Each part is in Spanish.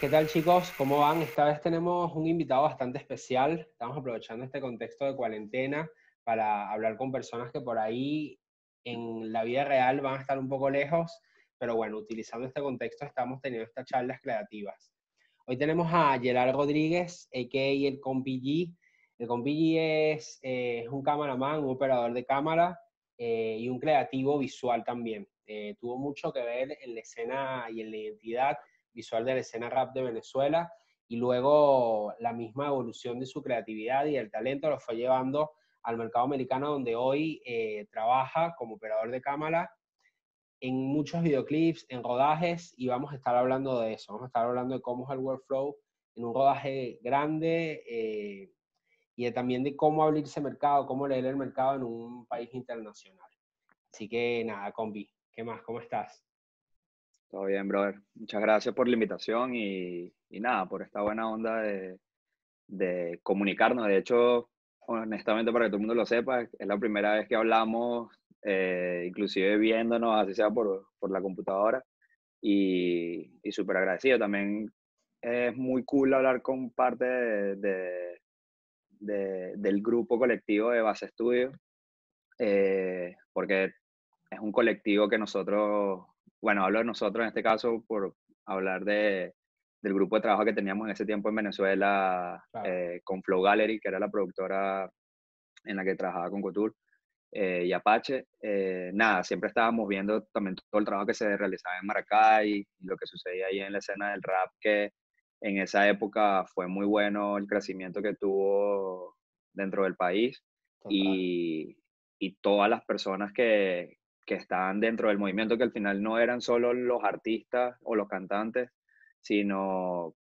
¿Qué tal chicos? ¿Cómo van? Esta vez tenemos un invitado bastante especial. Estamos aprovechando este contexto de cuarentena para hablar con personas que por ahí en la vida real van a estar un poco lejos, pero bueno, utilizando este contexto estamos teniendo estas charlas creativas. Hoy tenemos a Gerard Rodríguez, a.k.a. el Compi El Compi es, eh, un cameraman, un operador de cámara eh, y un creativo visual también. Eh, tuvo mucho que ver en la escena y en la identidad visual de la escena rap de Venezuela y luego la misma evolución de su creatividad y el talento lo fue llevando al mercado americano donde hoy eh, trabaja como operador de cámara en muchos videoclips, en rodajes y vamos a estar hablando de eso, vamos a estar hablando de cómo es el workflow en un rodaje grande eh, y también de cómo abrirse mercado, cómo leer el mercado en un país internacional. Así que nada, combi, ¿qué más? ¿Cómo estás? Todo bien, brother. Muchas gracias por la invitación y, y nada, por esta buena onda de, de, comunicarnos. De hecho, honestamente, para que todo el mundo lo sepa, es la primera vez que hablamos, eh, inclusive viéndonos, así sea por, por la computadora, y, y súper agradecido. También es muy cool hablar con parte de, de, del grupo colectivo de Base Estudio, eh, porque es un colectivo que nosotros bueno, hablo de nosotros en este caso por hablar de, del grupo de trabajo que teníamos en ese tiempo en Venezuela eh, con Flow Gallery, que era la productora en la que trabajaba con Couture eh, y Apache. Eh, nada, siempre estábamos viendo también todo el trabajo que se realizaba en Maracay y lo que sucedía ahí en la escena del rap, que en esa época fue muy bueno el crecimiento que tuvo dentro del país y, y todas las personas que, que estaban dentro del movimiento, que al final no eran solo los artistas o los cantantes, sino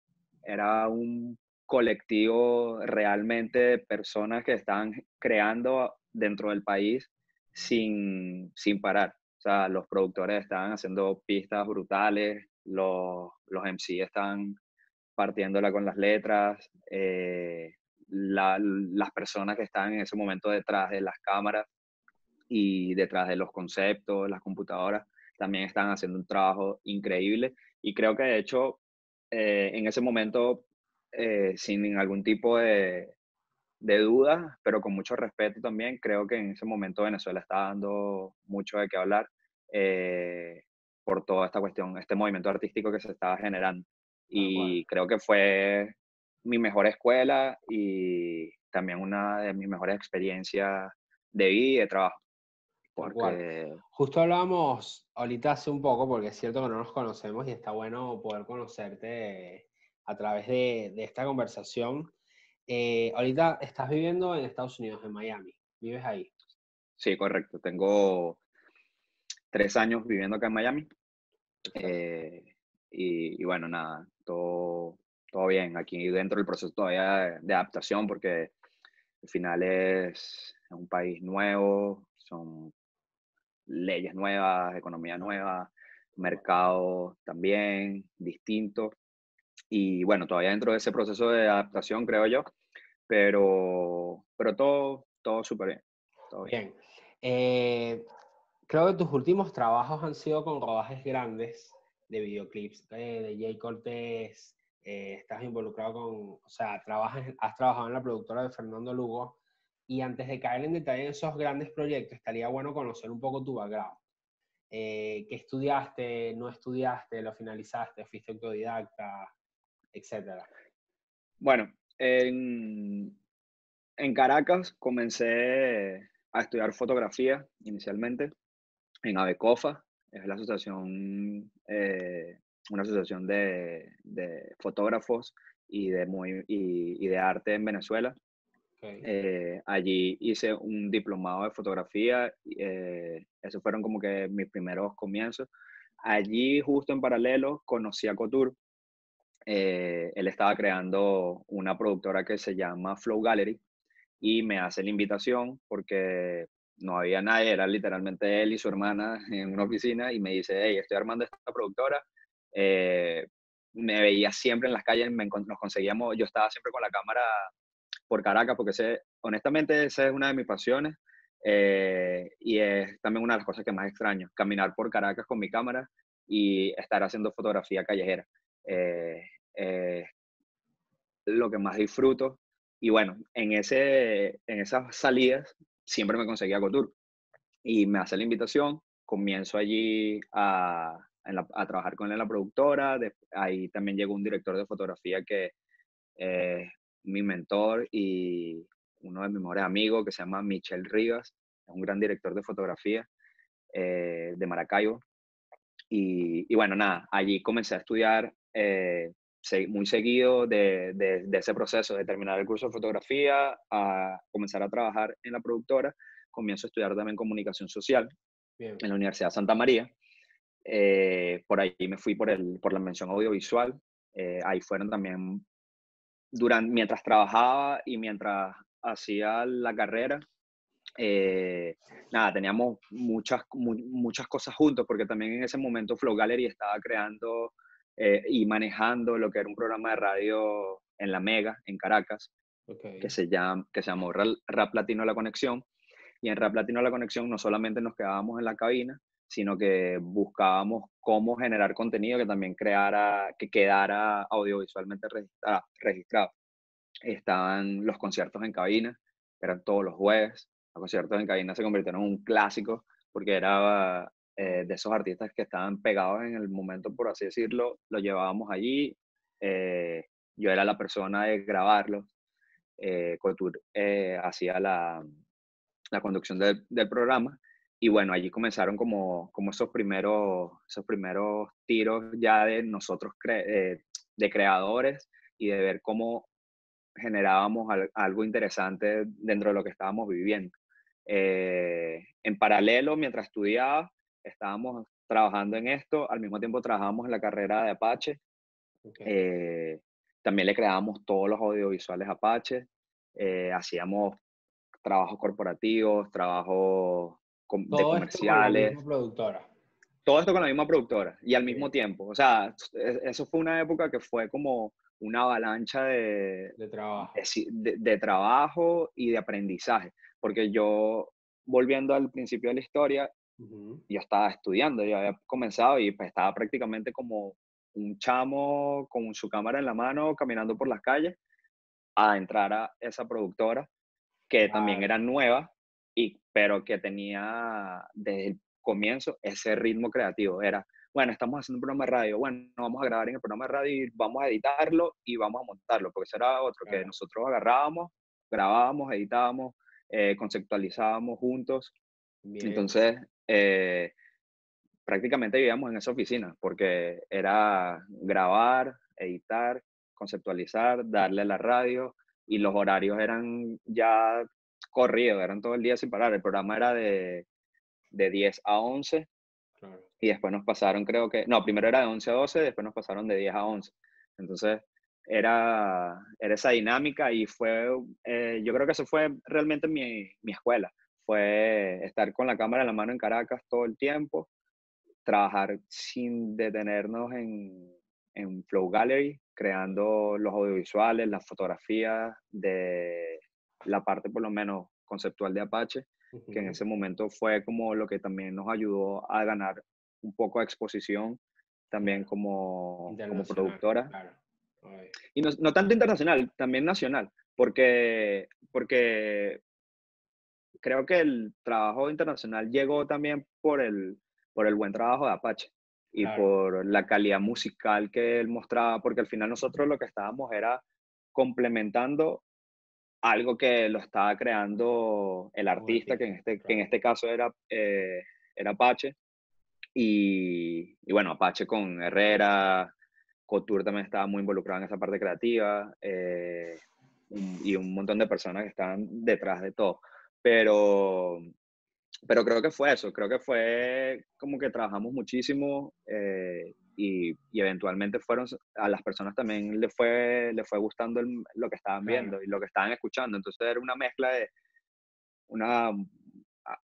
era un colectivo realmente de personas que estaban creando dentro del país sin, sin parar. O sea, los productores estaban haciendo pistas brutales, los, los MC estaban partiéndola con las letras, eh, las personas que estaban en ese momento detrás de las cámaras y detrás de los conceptos, las computadoras, también están haciendo un trabajo increíble. Y creo que de hecho, eh, en ese momento, eh, sin algún tipo de, de duda, pero con mucho respeto también, creo que en ese momento Venezuela está dando mucho de qué hablar eh, por toda esta cuestión, este movimiento artístico que se estaba generando. Y creo que fue mi mejor escuela y también una de mis mejores experiencias de vida y de trabajo. Porque... Justo hablábamos ahorita hace un poco, porque es cierto que no nos conocemos y está bueno poder conocerte a través de, de esta conversación. Eh, ahorita estás viviendo en Estados Unidos, en Miami. ¿Vives ahí? Sí, correcto. Tengo tres años viviendo acá en Miami. Eh, y, y, bueno, nada, todo, todo bien. Aquí dentro del proceso todavía de, adaptación, porque al final es un país nuevo, son leyes nuevas, economía nueva, mercado también distinto. Y bueno, todavía dentro de ese proceso de adaptación, creo yo, pero, pero todo, todo súper bien. Todo bien. Eh, creo que tus últimos trabajos han sido con rodajes grandes de videoclips eh, de Jay Cortés. Eh, estás involucrado con, o sea, trabajas, has trabajado en la productora de Fernando Lugo. Y antes de caer en detalle en esos grandes proyectos, estaría bueno conocer un poco tu background. Eh, ¿Qué estudiaste? ¿No estudiaste? ¿Lo finalizaste? ¿Fuiste autodidacta? Etcétera. Bueno, en, Caracas comencé a estudiar fotografía inicialmente en ABECOFA, es la asociación, eh, una asociación de, fotógrafos y de arte en Venezuela. Eh, allí hice un diplomado de fotografía, eh, esos fueron como que mis primeros comienzos. Allí, justo en paralelo, conocí a Couture. Eh, él estaba creando una productora que se llama Flow Gallery y me hace la invitación porque no había nadie, era literalmente él y su hermana en una oficina y me dice, hey, estoy armando esta productora. me veía siempre en las calles, nos conseguíamos, yo estaba siempre con la cámara por Caracas, porque sé, honestamente esa es una de mis pasiones eh, y es también una de las cosas que más extraño, caminar por Caracas con mi cámara y estar haciendo fotografía callejera. Eh, eh, lo que más disfruto. Y bueno, en, ese, en esas salidas siempre me conseguía Couture. Y me hace la invitación, comienzo allí a, a trabajar con él en la productora. ahí también llegó un director de fotografía que es mi mentor y uno de mis mejores amigos que se llama Michel Rivas, es un gran director de fotografía eh, de Maracaibo. Y, y, bueno, nada, allí comencé a estudiar eh, muy seguido de, de, ese proceso de terminar el curso de fotografía a comenzar a trabajar en la productora. Comienzo a estudiar también comunicación social en la Universidad de Santa María. Eh, por ahí me fui por, el, por la mención audiovisual. ahí fueron también, durante, mientras trabajaba y mientras hacía la carrera, eh, nada, teníamos muchas, muchas cosas juntos, porque también en ese momento Flow Gallery estaba creando eh, y manejando lo que era un programa de radio en La Mega, en Caracas, que, se llama, que se llamó Rap Latino La Conexión. Y en Rap Latino La Conexión no solamente nos quedábamos en la cabina, sino que buscábamos cómo generar contenido que también creara, que quedara audiovisualmente registrado estaban los conciertos en cabina, eran todos los jueves. Los conciertos en cabina se convirtieron en un clásico porque era eh, de esos artistas que estaban pegados en el momento, por así decirlo, lo llevábamos allí. Eh, yo era la persona de grabarlos. Eh, Couture eh, hacía la, la conducción del, programa. Y bueno, allí comenzaron como, como esos, primeros, esos primeros tiros ya de nosotros, de creadores y de ver cómo generábamos algo interesante dentro de lo que estábamos viviendo. Eh, en paralelo, mientras estudiaba, estábamos trabajando en esto, al mismo tiempo trabajábamos en la carrera de Apache. Eh, también le creábamos todos los audiovisuales Apache, eh, hacíamos trabajos corporativos, trabajos de comerciales. Esto con la misma productora. Todo esto con la misma productora y al mismo tiempo. O sea, eso fue una época que fue como una avalancha de, de trabajo. De, trabajo y de aprendizaje. Porque yo, volviendo al principio de la historia, yo estaba estudiando, yo había comenzado y pues, estaba prácticamente como un chamo con su cámara en la mano caminando por las calles a entrar a esa productora que también era nueva, y, pero que tenía desde el comienzo ese ritmo creativo. Era, bueno, estamos haciendo un programa de radio, bueno, vamos a grabar en el programa de radio y vamos a editarlo y vamos a montarlo, porque eso era otro, que nosotros agarrábamos, grabábamos, editábamos, eh, conceptualizábamos juntos. Entonces, eh, prácticamente vivíamos en esa oficina, porque era grabar, editar, conceptualizar, darle a la radio, y los horarios eran ya corridos, eran todo el día sin parar. El programa era de, de 10 a 11 y después nos pasaron, creo que, no, primero era de 11 a 12, después nos pasaron de 10 a 11. Entonces, era, era esa dinámica y fue, eh, yo creo que eso fue realmente mi, mi escuela. Fue estar con la cámara en la mano en Caracas todo el tiempo, trabajar sin detenernos en, en Flow Gallery, creando los audiovisuales, las fotografías de la parte por lo menos conceptual de Apache, que en ese momento fue como lo que también nos ayudó a ganar un poco de exposición también como, como productora. Y no, no, tanto internacional, también nacional, porque, porque creo que el trabajo internacional llegó también por el, por el buen trabajo de Apache y por la calidad musical que él mostraba, porque al final nosotros lo que estábamos era complementando algo que lo estaba creando el artista, que en este, que en este caso era, eh, era Apache, y, bueno, Apache con Herrera, Couture también estaba muy involucrado en esa parte creativa eh, y un montón de personas que estaban detrás de todo. Pero, pero creo que fue eso, creo que fue como que trabajamos muchísimo eh, y, y, eventualmente fueron a las personas también le fue, le fue gustando lo que estaban viendo y lo que estaban escuchando. Entonces era una mezcla de una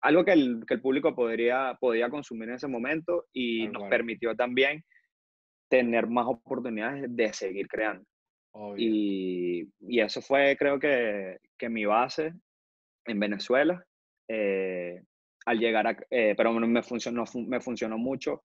algo que el, que el público podría, podía consumir en ese momento y nos permitió también tener más oportunidades de seguir creando. Y, y, eso fue, creo que, que, mi base en Venezuela. Eh, al llegar a, eh, pero me funcionó, me funcionó mucho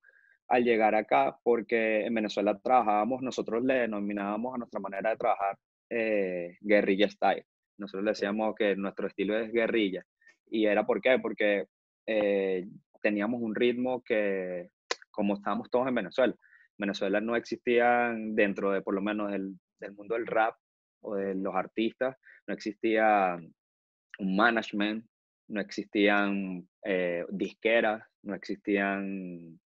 al llegar acá, porque en Venezuela trabajábamos, nosotros le denominábamos a nuestra manera de trabajar eh, guerrilla style. Nosotros le decíamos que nuestro estilo es guerrilla. ¿Y era por qué? Porque eh, teníamos un ritmo que, como estábamos todos en Venezuela, Venezuela no existían dentro de, por lo menos, del, del mundo del rap o de los artistas, no existía un management, no existían eh, disqueras, no existían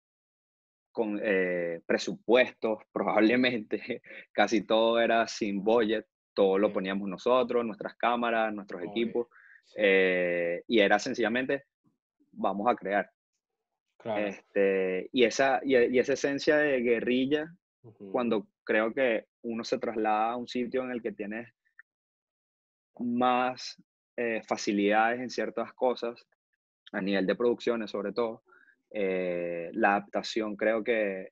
con, eh, presupuestos, probablemente casi todo era sin budget, todo lo poníamos nosotros, nuestras cámaras, nuestros equipos, eh, y era sencillamente, vamos a crear. Este, y, esa, y, esa esencia de guerrilla, cuando creo que uno se traslada a un sitio en el que tienes más eh, facilidades en ciertas cosas, a nivel de producciones sobre todo, eh, la adaptación creo que,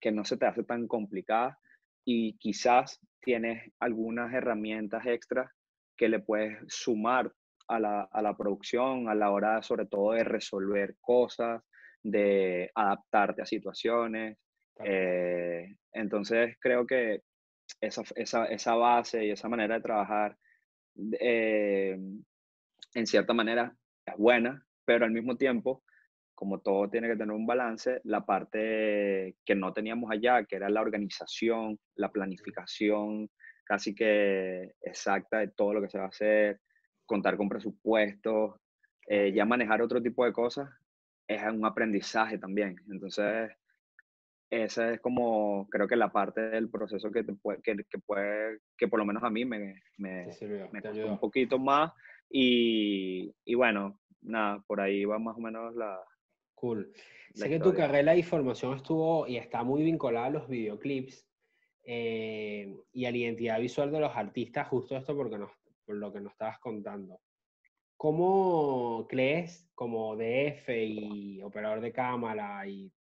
que no se te hace tan complicada y quizás tienes algunas herramientas extras que le puedes sumar a la, a la, producción a la hora sobre todo de resolver cosas, de adaptarte a situaciones. Eh, entonces creo que esa, esa, esa, base y esa manera de trabajar eh, en cierta manera es buena, pero al mismo tiempo, como todo tiene que tener un balance, la parte que no teníamos allá, que era la organización, la planificación casi que exacta de todo lo que se va a hacer, contar con presupuestos, eh, ya manejar otro tipo de cosas, es un aprendizaje también. Entonces, esa es como, creo que la parte del proceso que, te puede, que, que, puede, que por lo menos a mí me, me, me costó un poquito más. Y, y, bueno, nada, por ahí va más o menos la... Cool. sé que tu carrera de formación estuvo y está muy vinculada a los videoclips eh, y a la identidad visual de los artistas, justo esto porque nos, por lo que nos estabas contando. ¿Cómo crees, como DF y operador de cámara y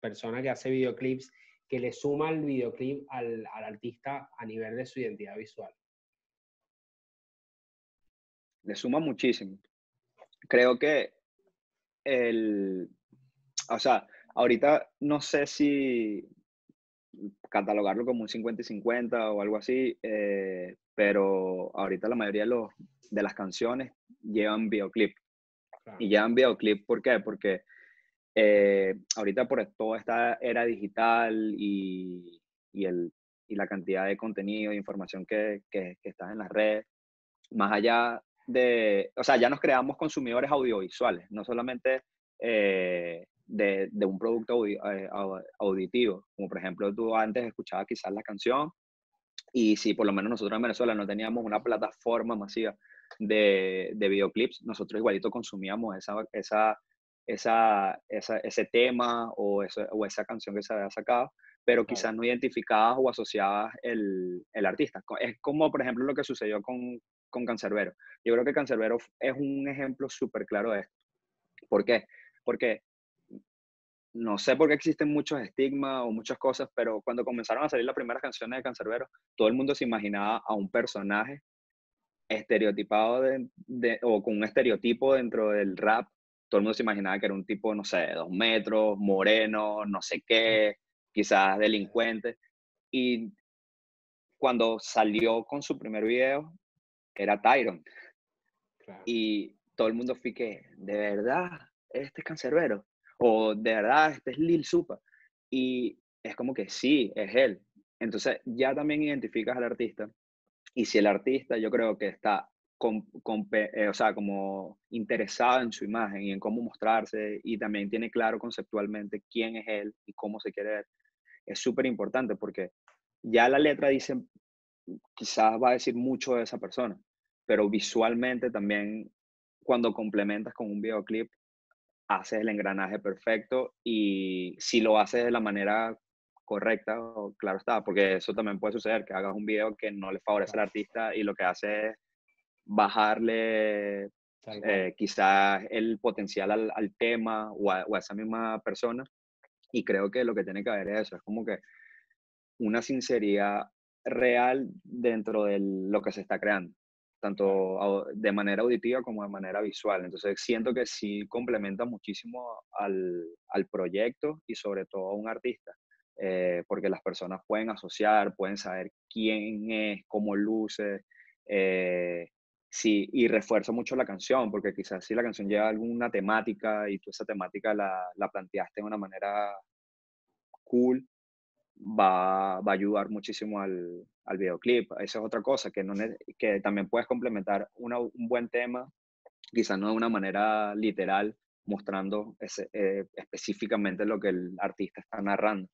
persona que hace videoclips, que le suma el videoclip al, al artista a nivel de su identidad visual? Le suma muchísimo. Creo que el, o sea, ahorita no sé si catalogarlo como un 50 y 50 o algo así, eh, pero ahorita la mayoría de, los, de las canciones llevan videoclip. Y llevan videoclip, ¿por qué? Porque eh, ahorita por toda esta era digital y, y, el, y, la cantidad de contenido e información que, que, está en las redes, más allá de, o sea, ya nos creamos consumidores audiovisuales, no solamente eh, de, de, un producto eh, auditivo, como por ejemplo tú antes escuchabas quizás la canción y si por lo menos nosotros en Venezuela no teníamos una plataforma masiva de, de videoclips, nosotros igualito consumíamos esa, esa esa, esa, ese tema o, o, esa canción que se había sacado, pero quizás no identificadas o asociadas el, el, artista. Es como, por ejemplo, lo que sucedió con, con Cancerbero. Yo creo que Cancerbero es un ejemplo súper claro de esto. ¿Por qué? Porque no sé por qué existen muchos estigmas o muchas cosas, pero cuando comenzaron a salir las primeras canciones de Cancerbero, todo el mundo se imaginaba a un personaje estereotipado de, o con un estereotipo dentro del rap todo el mundo se imaginaba que era un tipo, no sé, de dos metros, moreno, no sé qué, quizás delincuente. Y cuando salió con su primer video, era Tyron. Y todo el mundo fue que, de verdad, este es cancerbero. O de verdad, este es Lil Supa. Y es como que sí, es él. Entonces ya también identificas al artista. Y si el artista yo creo que está con, eh, o sea, como interesado en su imagen y en cómo mostrarse y también tiene claro conceptualmente quién es él y cómo se quiere ver, es súper importante porque ya la letra dice, quizás va a decir mucho de esa persona, pero visualmente también cuando complementas con un videoclip, haces el engranaje perfecto y si lo haces de la manera correcta, claro está, porque eso también puede suceder, que hagas un video que no le favorece al artista y lo que hace es bajarle eh, quizás el potencial al, al tema o a, o a, esa misma persona. Y creo que lo que tiene que haber es eso, es como que una sinceridad real dentro de lo que se está creando. tanto de manera auditiva como de manera visual. Entonces siento que sí complementa muchísimo al, al proyecto y sobre todo a un artista, eh, porque las personas pueden asociar, pueden saber quién es, cómo luce, eh, sí, y refuerza mucho la canción, porque quizás si la canción lleva alguna temática y tú esa temática la, la planteaste de una manera cool, va, va a ayudar muchísimo al, al, videoclip. Esa es otra cosa, que, no, que también puedes complementar una, un buen tema, quizás no de una manera literal, mostrando ese, eh, específicamente lo que el artista está narrando.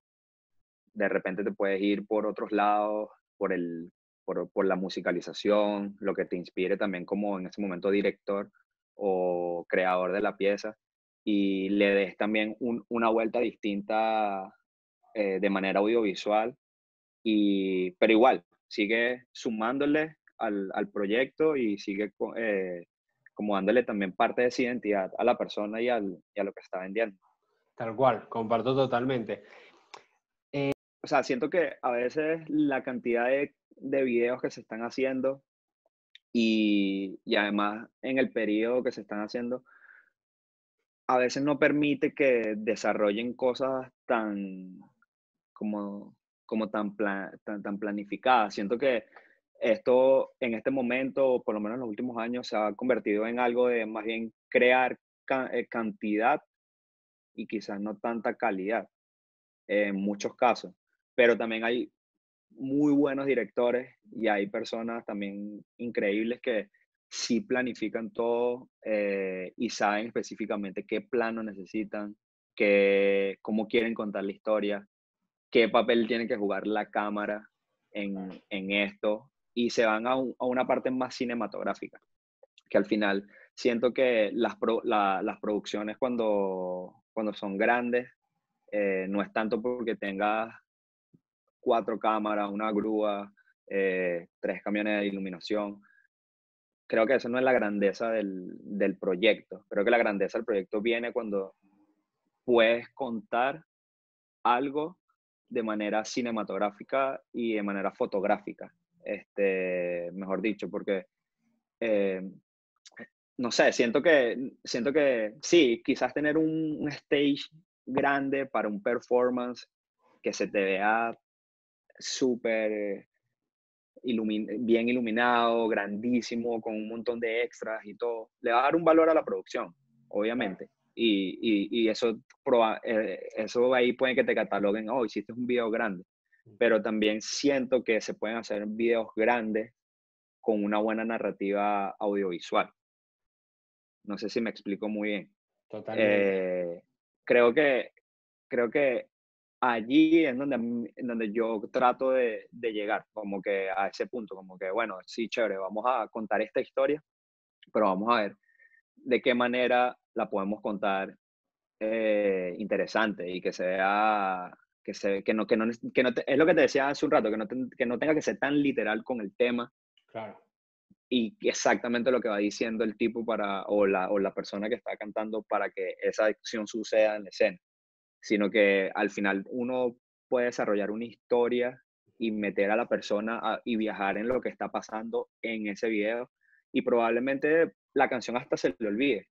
De repente te puedes ir por otros lados, por, el, por, por la musicalización, lo que te inspire también como en ese momento director o creador de la pieza y le des también un, una vuelta distinta eh, de manera audiovisual, y, pero igual, sigue sumándole al, al proyecto y sigue eh, como dándole también parte de esa identidad a la persona y, al, y a lo que está vendiendo. Tal cual, comparto totalmente. Eh, o sea, siento que a veces la cantidad de, de videos que se están haciendo y, y, además en el periodo que se están haciendo, a veces no permite que desarrollen cosas tan, como, como tan, tan, tan planificada. Siento que esto en este momento, por lo menos en los últimos años, se ha convertido en algo de más bien crear eh, cantidad y quizás no tanta calidad en muchos casos. Pero también hay muy buenos directores y hay personas también increíbles que sí planifican todo eh, y saben específicamente qué plano necesitan, qué, cómo quieren contar la historia, qué papel tiene que jugar la cámara en, en esto y se van a, a, una parte más cinematográfica, que al final siento que las, las producciones cuando, cuando son grandes eh, no es tanto porque tengas cuatro cámaras, una grúa, eh, tres camiones de iluminación. Creo que eso no es la grandeza del, del proyecto. Creo que la grandeza del proyecto viene cuando puedes contar algo de manera cinematográfica y de manera fotográfica, este, mejor dicho, porque, eh, no sé, siento que, siento que sí, quizás tener un, stage grande para un performance que se te vea súper bien iluminado, grandísimo, con un montón de extras y todo, le va a dar un valor a la producción, obviamente y, y, eso, eh, eso ahí puede que te cataloguen, oh, hiciste un video grande, pero también siento que se pueden hacer videos grandes con una buena narrativa audiovisual. No sé si me explico muy bien. Totalmente. Eh, creo, que, creo que allí es donde, donde yo trato de, de, llegar, como que a ese punto, como que, bueno, sí, chévere, vamos a contar esta historia, pero vamos a ver de qué manera la podemos contar eh, interesante y que sea que se que no que no, que no es lo que te decía hace un rato que no que no tenga que ser tan literal con el tema claro. y exactamente lo que va diciendo el tipo para o la o la persona que está cantando para que esa acción suceda en la escena sino que al final uno puede desarrollar una historia y meter a la persona y viajar en lo que está pasando en ese video y probablemente la canción hasta se le olvide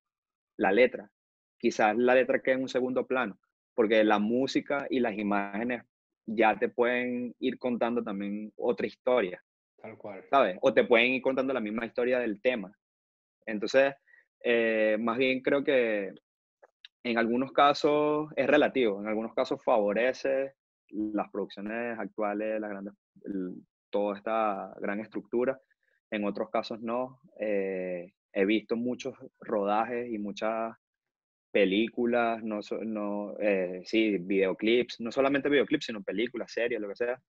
la letra. Quizás la letra quede en un segundo plano, porque la música y las imágenes ya te pueden ir contando también otra historia. Tal cual. ¿Sabes? O te pueden ir contando la misma historia del tema. Entonces, eh, más bien creo que en algunos casos es relativo, en algunos casos favorece las producciones actuales, las grandes, toda esta gran estructura, en otros casos no. Eh, he visto muchos rodajes y muchas películas, no, no eh, sí, videoclips, no solamente videoclips, sino películas, series, lo que sea,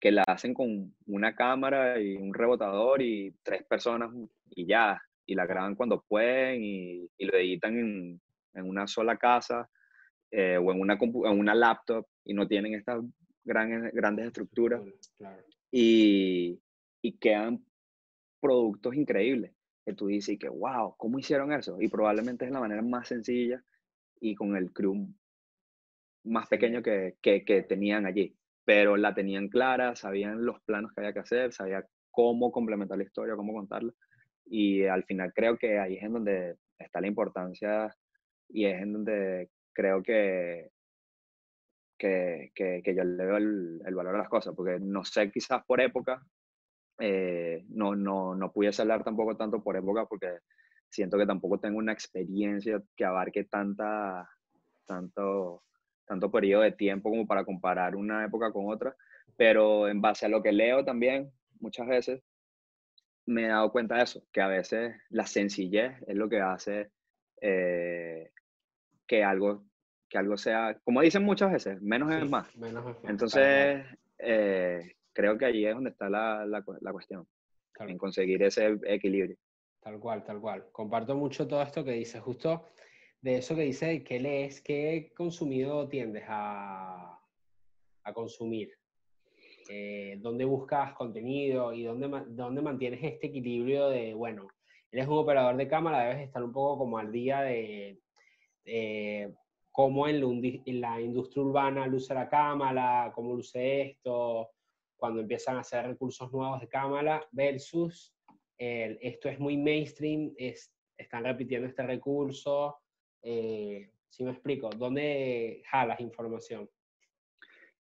que la hacen con una cámara y un rebotador y tres personas y ya, y la graban cuando pueden y, y lo editan en, en, una sola casa eh, o en una, en una laptop y no tienen estas grandes grandes estructuras y, y quedan productos increíbles que tú dices que, wow, ¿cómo hicieron eso? Y probablemente es la manera más sencilla y con el crew más pequeño que, que, que, tenían allí. Pero la tenían clara, sabían los planos que había que hacer, sabían cómo complementar la historia, cómo contarla. Y al final creo que ahí es en donde está la importancia y es en donde creo que, que, que, yo le veo el, el, valor a las cosas, porque no sé, quizás por época, eh, no, no, no pudiese hablar tampoco tanto por época, porque siento que tampoco tengo una experiencia que abarque tanta, tanto, tanto periodo de tiempo como para comparar una época con otra, pero en base a lo que leo también, muchas veces, me he dado cuenta de eso, que a veces la sencillez es lo que hace eh, que, algo, que algo sea, como dicen muchas veces, menos es más. Entonces, eh, creo que allí es donde está la, la, la cuestión, en conseguir ese equilibrio. Tal cual, tal cual. Comparto mucho todo esto que dices, justo de eso que dices, ¿qué lees? ¿Qué consumido tiendes a, a consumir? Eh, ¿Dónde buscas contenido y dónde, dónde mantienes este equilibrio de, bueno, eres un operador de cámara, debes estar un poco como al día de, cómo en la, industria urbana luce la cámara, cómo luce esto, cuando empiezan a hacer recursos nuevos de cámara, versus esto es muy mainstream, es, están repitiendo este recurso. Eh, si me explico, ¿dónde jalas información?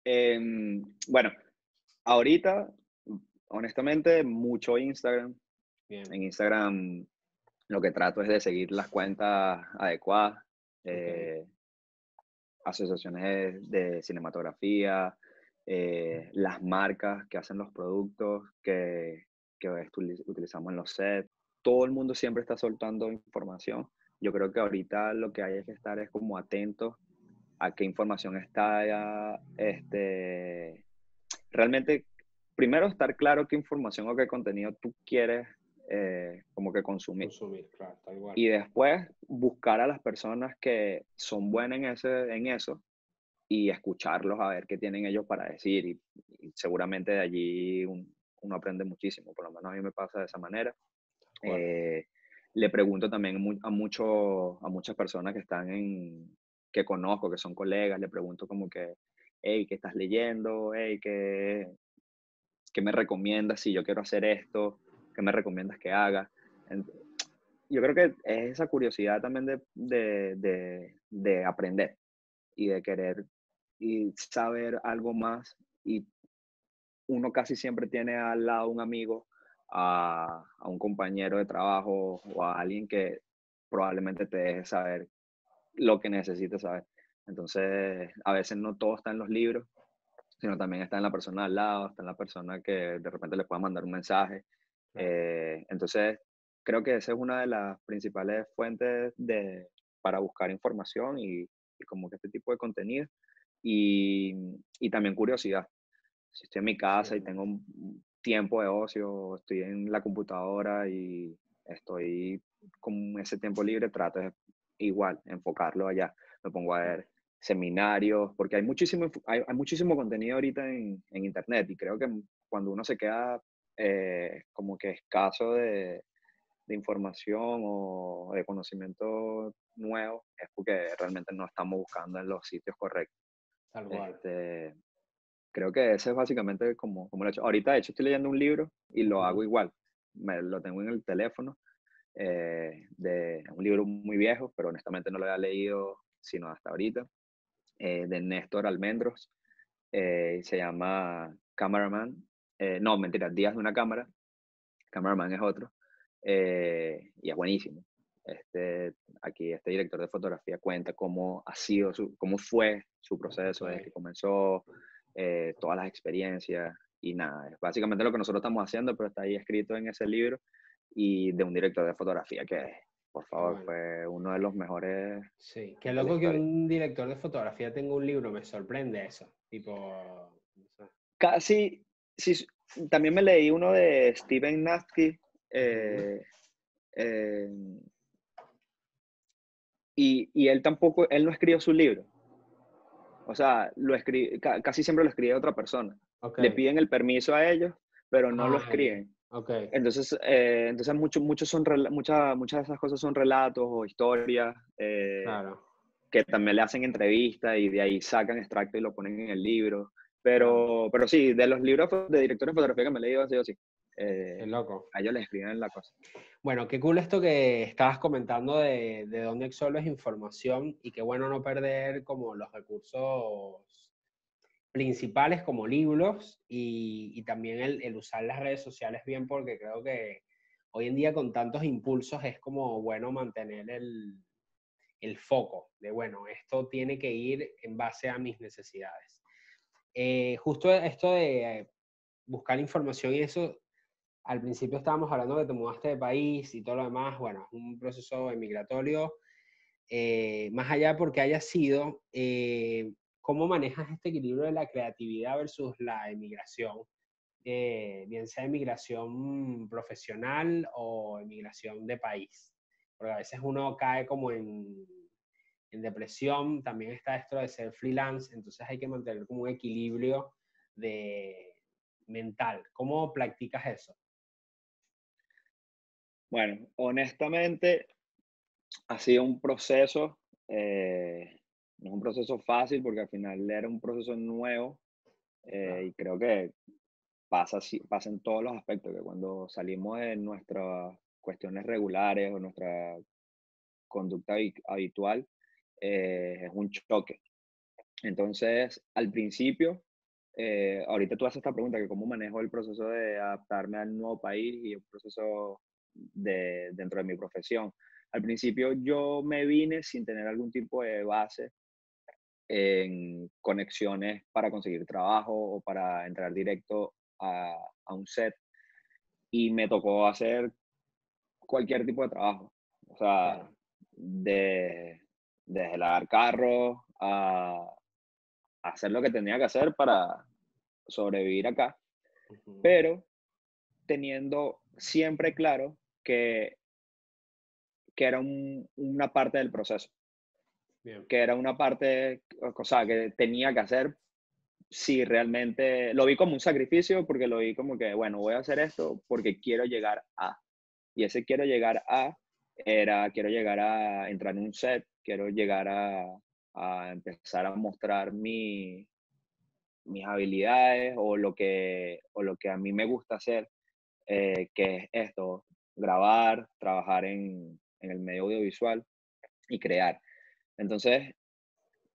Em, bueno, ahorita, honestamente, mucho Instagram. En Instagram lo que trato es de seguir las cuentas adecuadas, eh, asociaciones de, cinematografía, eh, las marcas que hacen los productos que, que utilizamos en los sets. Todo el mundo siempre está soltando información. Yo creo que ahorita lo que hay es que estar es como atentos a qué información está este, realmente, primero estar claro qué información o qué contenido tú quieres eh, como que consumir. consumir claro, Y después buscar a las personas que son buenas en, ese, en eso y escucharlos a ver qué tienen ellos para decir. Y, seguramente de allí uno aprende muchísimo, por lo menos a mí me pasa de esa manera. Eh, le pregunto también a, mucho, a muchas personas que están en, que conozco, que son colegas, le pregunto como que, hey, ¿qué estás leyendo? Hey, ¿qué, ¿qué me recomiendas si yo quiero hacer esto? ¿Qué me recomiendas que haga? Yo creo que es esa curiosidad también de, de, de, de aprender y de querer y saber algo más y uno casi siempre tiene al lado un amigo, a, a, un compañero de trabajo o a alguien que probablemente te deje saber lo que necesites saber. Entonces, a veces no todo está en los libros, sino también está en la persona al lado, está en la persona que de repente le pueda mandar un mensaje. Eh, entonces, creo que esa es una de las principales fuentes de, para buscar información y, y como que este tipo de contenido. Y, y, también curiosidad. Si estoy en mi casa y tengo un tiempo de ocio, estoy en la computadora y estoy con ese tiempo libre, trato de igual enfocarlo allá. Me pongo a ver seminarios, porque hay muchísimo, hay, muchísimo contenido ahorita en, en, Internet y creo que cuando uno se queda eh, como que escaso de, de, información o de conocimiento nuevo, es porque realmente no estamos buscando en los sitios correctos. Tal cual. Este, creo que ese es básicamente como, como lo he hecho. Ahorita, de hecho, estoy leyendo un libro y lo hago igual. Me, lo tengo en el teléfono, eh, de un libro muy viejo, pero honestamente no lo había leído sino hasta ahorita. Eh, de Néstor Almendros. Eh, se llama Cameraman. No, mentira, Días de una cámara. Cameraman es otro. y es buenísimo. Este, aquí este director de fotografía cuenta cómo ha sido, su, cómo fue su proceso desde que comenzó, todas las experiencias y nada, es básicamente lo que nosotros estamos haciendo, pero está ahí escrito en ese libro y de un director de fotografía que por favor, fue uno de los mejores. Sí, qué loco que un director de fotografía tenga un libro, me sorprende eso. Tipo. Casi, sí, también me leí uno de Steven Nasty. Eh, eh, y, y, él tampoco, él no escribió su libro. O sea, lo escribe, casi siempre lo escribe otra persona. Le piden el permiso a ellos, pero no lo escriben. Okay. Entonces, eh, entonces mucho, muchos son, muchas, muchas de esas cosas son relatos o historias eh, que también le hacen entrevistas y de ahí sacan extracto y lo ponen en el libro. Pero, pero sí, de los libros de directores de fotografía que me he leído, ha sido así. Eh, loco. A ellos les escriben la cosa. Bueno, qué cool esto que estabas comentando de, de dónde es información y qué bueno no perder como los recursos principales como libros y, y también el, el, usar las redes sociales bien porque creo que hoy en día con tantos impulsos es como bueno mantener el, el foco de, bueno, esto tiene que ir en base a mis necesidades. Eh, justo esto de buscar información y eso, al principio estábamos hablando que te mudaste de país y todo lo demás, bueno, es un proceso emigratorio, eh, más allá porque haya sido, eh, ¿cómo manejas este equilibrio de la creatividad versus la emigración? bien sea emigración profesional o emigración de país porque a veces uno cae como en, en depresión, también está esto de ser freelance, entonces hay que mantener como un equilibrio de mental. ¿Cómo practicas eso? Bueno, honestamente ha sido un proceso, eh, no es un proceso fácil porque al final era un proceso nuevo eh, y creo que pasa, pasa en todos los aspectos, que cuando salimos de nuestra cuestiones regulares o nuestra conducta habitual, eh, es un choque. Entonces, al principio, ahorita tú haces esta pregunta, que cómo manejo el proceso de adaptarme al nuevo país y el proceso de, dentro de mi profesión. Al principio yo me vine sin tener algún tipo de base en conexiones para conseguir trabajo o para entrar directo a, a un set y me tocó hacer cualquier tipo de trabajo. O sea, de, desde lavar carros a, hacer lo que tenía que hacer para sobrevivir acá. Pero teniendo siempre claro que, que era una parte del proceso. Que era una parte, o sea, que tenía que hacer si realmente lo vi como un sacrificio porque lo vi como que, bueno, voy a hacer esto porque quiero llegar a. Y ese quiero llegar a era, quiero llegar a entrar en un set, quiero llegar a, a empezar a mostrar mi, mis habilidades o lo, que, o lo que a mí me gusta hacer, eh, que es esto, grabar, trabajar en, en el medio audiovisual y crear. Entonces,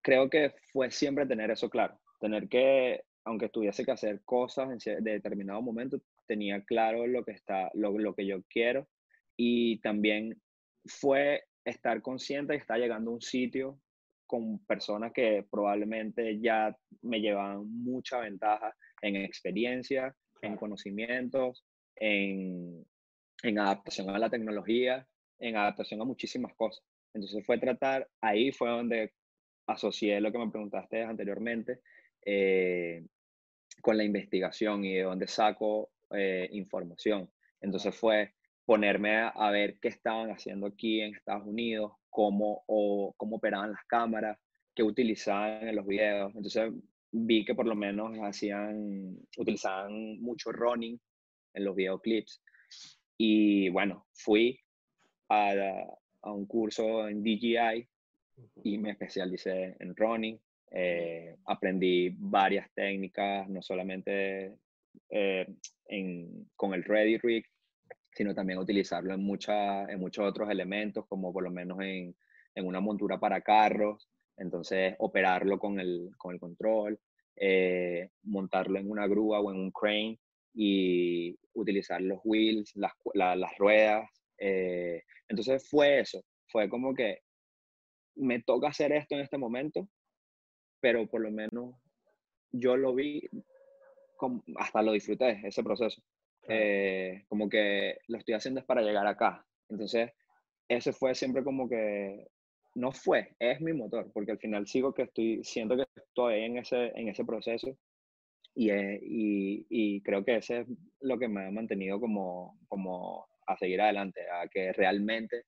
creo que fue siempre tener eso claro, tener que, aunque tuviese que hacer cosas en determinado momento, tenía claro lo que, está, lo, lo que yo quiero y también fue estar consciente que está llegando a un sitio con personas que probablemente ya me llevan mucha ventaja en experiencia, en conocimientos, en, en adaptación a la tecnología, en adaptación a muchísimas cosas. Entonces fue tratar, ahí fue donde asocié lo que me preguntaste anteriormente, eh, con la investigación y de dónde saco eh, información. Entonces fue ponerme a, ver qué estaban haciendo aquí en Estados Unidos, cómo, o, cómo operaban las cámaras, qué utilizaban en los videos. Entonces vi que por lo menos hacían, utilizaban mucho running en los videoclips. Y bueno, fui a, a un curso en DJI y me especialicé en running. Eh, aprendí varias técnicas, no solamente eh, en, con el Ready Rig, sino también utilizarlo en, mucha, en muchos otros elementos, como por lo menos en, en una montura para carros, entonces operarlo con el, con el control, eh, montarlo en una grúa o en un crane y utilizar los wheels, las, las ruedas. Eh, entonces fue eso, fue como que me toca hacer esto en este momento, pero por lo menos yo lo vi, como, hasta lo disfruté, ese proceso. Eh, como que lo estoy haciendo es para llegar acá. Entonces, ese fue siempre como que, no fue, es mi motor, porque al final sigo que estoy, siento que estoy en ese, en ese proceso y, y, y creo que ese es lo que me ha mantenido como, como a seguir adelante, a que realmente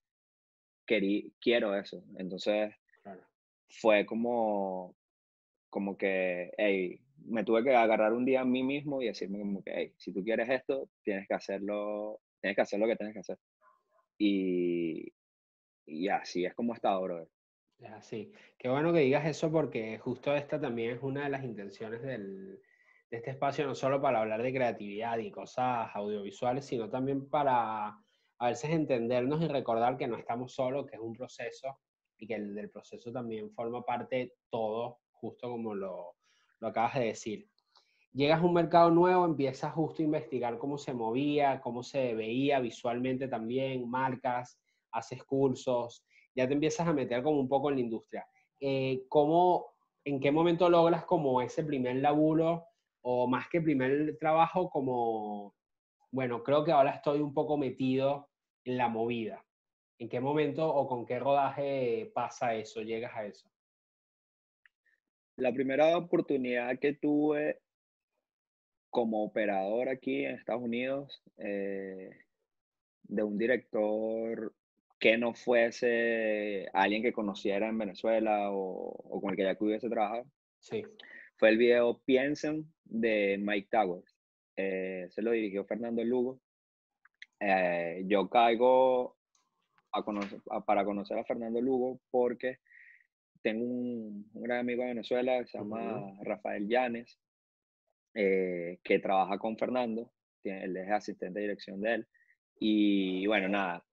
querí, quiero eso. Entonces, fue como, como que, hey, me tuve que agarrar un día a mí mismo y decirme como que, hey, si tú quieres esto, tienes que hacerlo, tienes que hacer lo que tienes que hacer. Y, y así es como está ahora. Es así. Qué bueno que digas eso porque justo esta también es una de las intenciones del, de este espacio, no solo para hablar de creatividad y cosas audiovisuales, sino también para a veces entendernos y recordar que no estamos solos, que es un proceso y que el del proceso también forma parte todo, justo como lo, lo acabas de decir. Llegas a un mercado nuevo, empiezas justo a investigar cómo se movía, cómo se veía visualmente también, marcas, haces cursos, ya te empiezas a meter como un poco en la industria. Eh, ¿cómo, ¿En qué momento logras como ese primer laburo o más que primer trabajo como, bueno, creo que ahora estoy un poco metido en la movida? ¿En qué momento o con qué rodaje pasa eso, llegas a eso? La primera oportunidad que tuve como operador aquí en Estados Unidos eh, de un director que no fuese alguien que conociera en Venezuela o, con el que ya hubiese trabajado. Sí. Fue el video Piensen de Mike Towers. Eh, se lo dirigió Fernando Lugo. Eh, yo caigo a conocer, para conocer a Fernando Lugo porque tengo un, gran amigo de Venezuela que se llama Rafael Llanes, eh, que trabaja con Fernando, él es asistente de dirección de él. Y bueno, nada,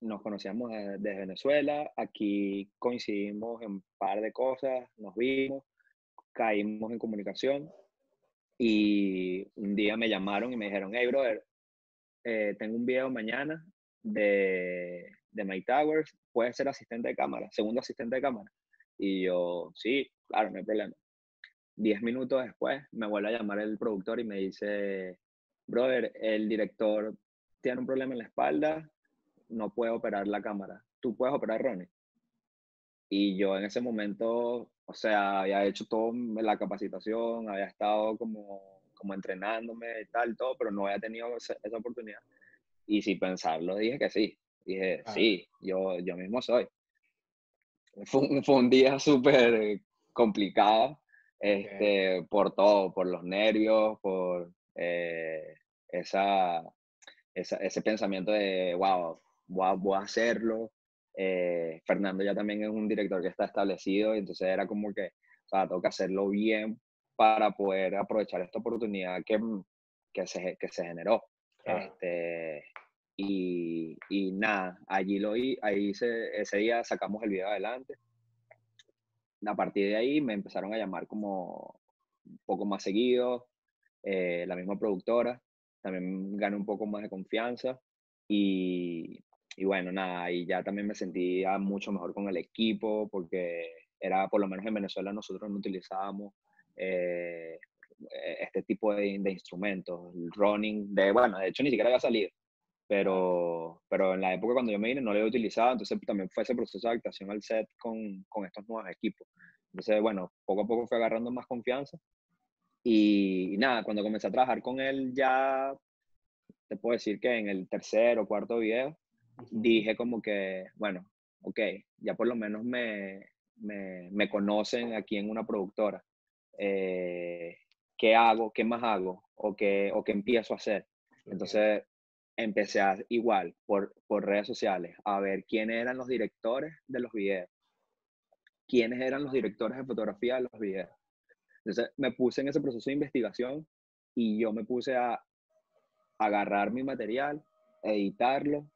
nos conocíamos desde Venezuela, aquí coincidimos en un par de cosas, nos vimos, caímos en comunicación y un día me llamaron y me dijeron, hey brother, eh, tengo un video mañana de, de My Towers, puedes ser asistente de cámara, segundo asistente de cámara. Y yo, sí, claro, no hay problema. Diez minutos después me vuelve a llamar el productor y me dice, brother, el director tiene un problema en la espalda, no puede operar la cámara. ¿Tú puedes operar, Ronnie? Y yo en ese momento, o sea, había hecho toda la capacitación, había estado como, como entrenándome y tal, todo, pero no había tenido esa, oportunidad. Y sin pensarlo, dije que sí. Dije, sí, yo, yo mismo soy. Fue, fue un día súper complicado, este, por todo, por los nervios, por eh, esa, ese pensamiento de, wow, voy a, hacerlo. Eh, Fernando ya también es un director que está establecido, y entonces era como que, o sea, tengo que hacerlo bien para poder aprovechar esta oportunidad que, que, se, que se generó. Este, y, y, nada, allí lo ahí ese día sacamos el video adelante a partir de ahí me empezaron a llamar como un poco más seguido, eh, la misma productora, también gané un poco más de confianza y, y bueno, nada, ahí ya también me sentía mucho mejor con el equipo porque era, por lo menos en Venezuela nosotros no utilizábamos eh, este tipo de, de, instrumentos, el running, de, bueno, de hecho ni siquiera había salido, pero, pero en la época cuando yo me vine no lo había utilizado, entonces también fue ese proceso de adaptación al set con, con estos nuevos equipos. Entonces, bueno, poco a poco fue agarrando más confianza. Y, nada, cuando comencé a trabajar con él ya, te puedo decir que en el tercer o cuarto video, dije como que, bueno, ok, ya por lo menos me, me, me conocen aquí en una productora. Eh, ¿Qué hago? ¿Qué más hago? ¿O qué, o qué empiezo a hacer? Entonces, empecé a, igual por, por redes sociales a ver quiénes eran los directores de los videos, quiénes eran los directores de fotografía de los videos. Entonces me puse en ese proceso de investigación y yo me puse a agarrar mi material, editarlo.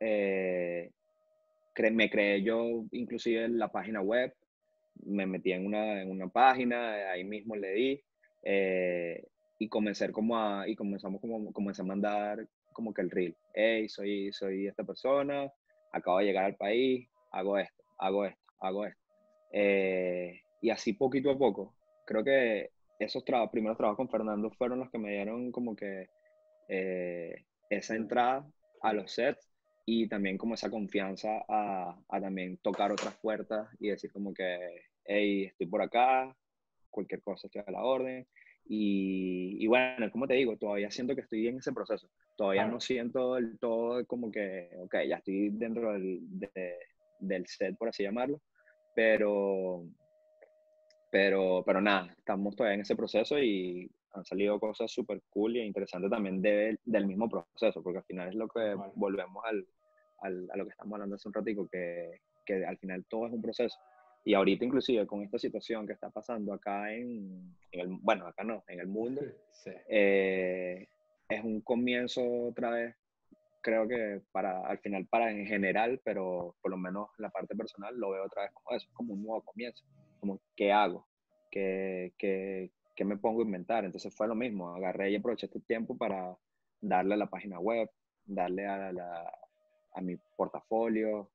Eh, me creé yo inclusive la página web, me metí en una, en una página, ahí mismo le di. Eh, y comencé como a, y comenzamos como, comencé a mandar como que el reel. Hey, soy, soy esta persona, acabo de llegar al país, hago esto, hago esto, hago esto. Eh, y así poquito a poco, creo que esos primeros trabajos con Fernando fueron los que me dieron como que eh, esa entrada a los sets y también como esa confianza a, a, también tocar otras puertas y decir como que, hey, estoy por acá, cualquier cosa estoy a la orden. Y, y, bueno, como te digo, todavía siento que estoy en ese proceso. Todavía no siento del todo como que, ok, ya estoy dentro del, del set, por así llamarlo. Pero, pero, pero nada, estamos todavía en ese proceso y han salido cosas súper cool y interesantes también de, del mismo proceso, porque al final es lo que volvemos al, al, a lo que estamos hablando hace un ratico, que, que al final todo es un proceso. Y ahorita inclusive con esta situación que está pasando acá en, el, bueno, acá no, en el mundo, eh, es un comienzo otra vez, creo que para, al final para en general, pero por lo menos la parte personal lo veo otra vez como eso, como un nuevo comienzo, como qué hago, qué, qué, qué me pongo a inventar. Entonces fue lo mismo, agarré y aproveché este tiempo para darle a la página web, darle a, la, a mi portafolio,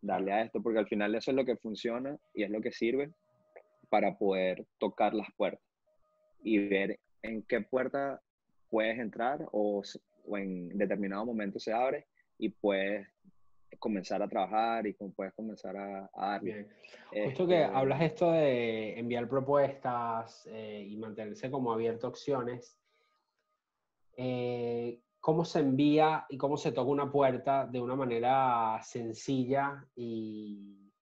darle a esto, porque al final eso es lo que funciona y es lo que sirve para poder tocar las puertas y ver en qué puerta puedes entrar o, o en determinado momento se abre y puedes comenzar a trabajar y puedes comenzar a, a dar. Bien. Justo que este hablas esto de enviar propuestas eh, y mantenerse como abierto a opciones, eh, ¿cómo se envía y cómo se toca una puerta de una manera sencilla y,